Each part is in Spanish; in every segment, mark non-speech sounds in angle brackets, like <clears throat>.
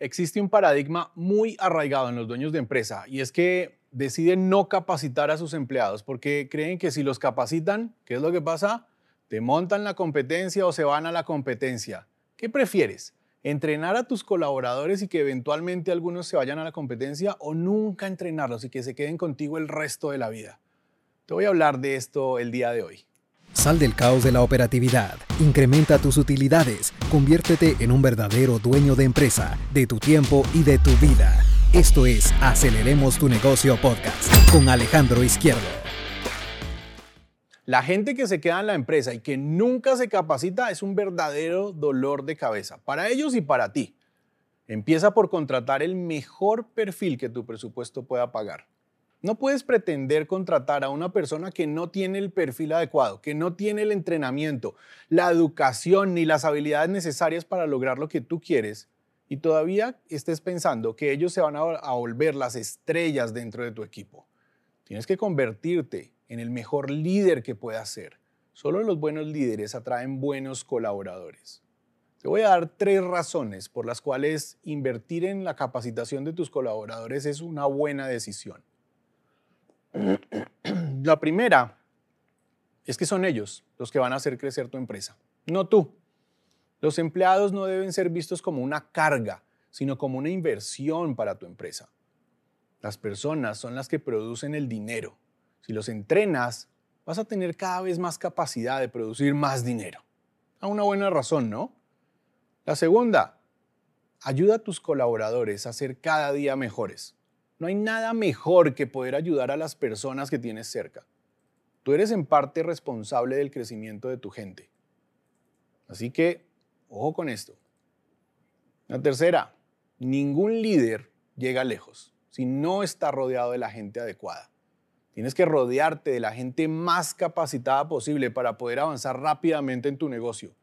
existe un paradigma muy arraigado en los dueños de empresa y es que deciden no capacitar a sus empleados porque creen que si los capacitan, ¿qué es lo que pasa? Te montan la competencia o se van a la competencia. ¿Qué prefieres? ¿Entrenar a tus colaboradores y que eventualmente algunos se vayan a la competencia o nunca entrenarlos y que se queden contigo el resto de la vida? Te voy a hablar de esto el día de hoy. Sal del caos de la operatividad, incrementa tus utilidades, conviértete en un verdadero dueño de empresa, de tu tiempo y de tu vida. Esto es Aceleremos tu negocio podcast con Alejandro Izquierdo. La gente que se queda en la empresa y que nunca se capacita es un verdadero dolor de cabeza, para ellos y para ti. Empieza por contratar el mejor perfil que tu presupuesto pueda pagar. No puedes pretender contratar a una persona que no tiene el perfil adecuado, que no tiene el entrenamiento, la educación ni las habilidades necesarias para lograr lo que tú quieres y todavía estés pensando que ellos se van a, volver las estrellas dentro de tu equipo. Tienes que convertirte en el mejor líder que puedas ser. Solo los buenos líderes atraen buenos colaboradores. Te voy a dar tres razones por las cuales invertir en la capacitación de tus colaboradores es una buena decisión. <clears throat> La primera es que son ellos los que van a hacer crecer tu empresa, no tú. Los empleados no deben ser vistos como una carga, sino como una inversión para tu empresa. Las personas son las que producen el dinero. Si los entrenas, vas a tener cada vez más capacidad de producir más dinero. A una buena razón, ¿no? La segunda, ayuda a tus colaboradores a ser cada día mejores. No hay nada mejor que poder ayudar a las personas que tienes cerca. Tú eres en parte responsable del crecimiento de tu gente. Así que, ojo con esto. La tercera, ningún líder llega lejos si no está rodeado de la gente adecuada. Tienes que rodearte de la gente más capacitada posible para poder avanzar rápidamente en tu negocio.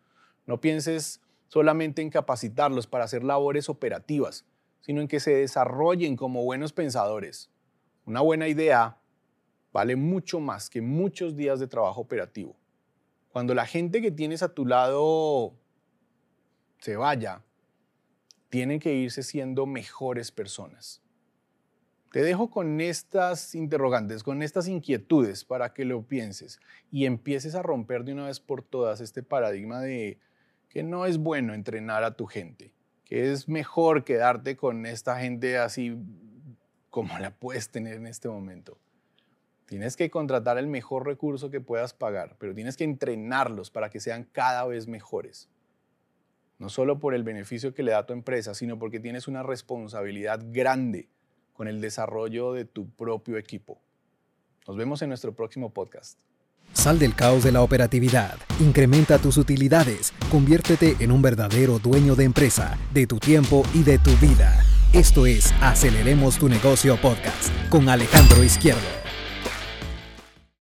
No pienses solamente en capacitarlos para hacer labores operativas sino en que se desarrollen como buenos pensadores. Una buena idea vale mucho más que muchos días de trabajo operativo. Cuando la gente que tienes a tu lado se vaya, tienen que irse siendo mejores personas. Te dejo con estas interrogantes, con estas inquietudes para que lo pienses y empieces a romper de una vez por todas este paradigma de que no es bueno entrenar a tu gente que es mejor quedarte con esta gente así como la puedes tener en este momento. Tienes que contratar el mejor recurso que puedas pagar, pero tienes que entrenarlos para que sean cada vez mejores. No solo por el beneficio que le da a tu empresa, sino porque tienes una responsabilidad grande con el desarrollo de tu propio equipo. Nos vemos en nuestro próximo podcast. Sal del caos de la operatividad, incrementa tus utilidades, conviértete en un verdadero dueño de empresa, de tu tiempo y de tu vida. Esto es Aceleremos tu negocio podcast con Alejandro Izquierdo.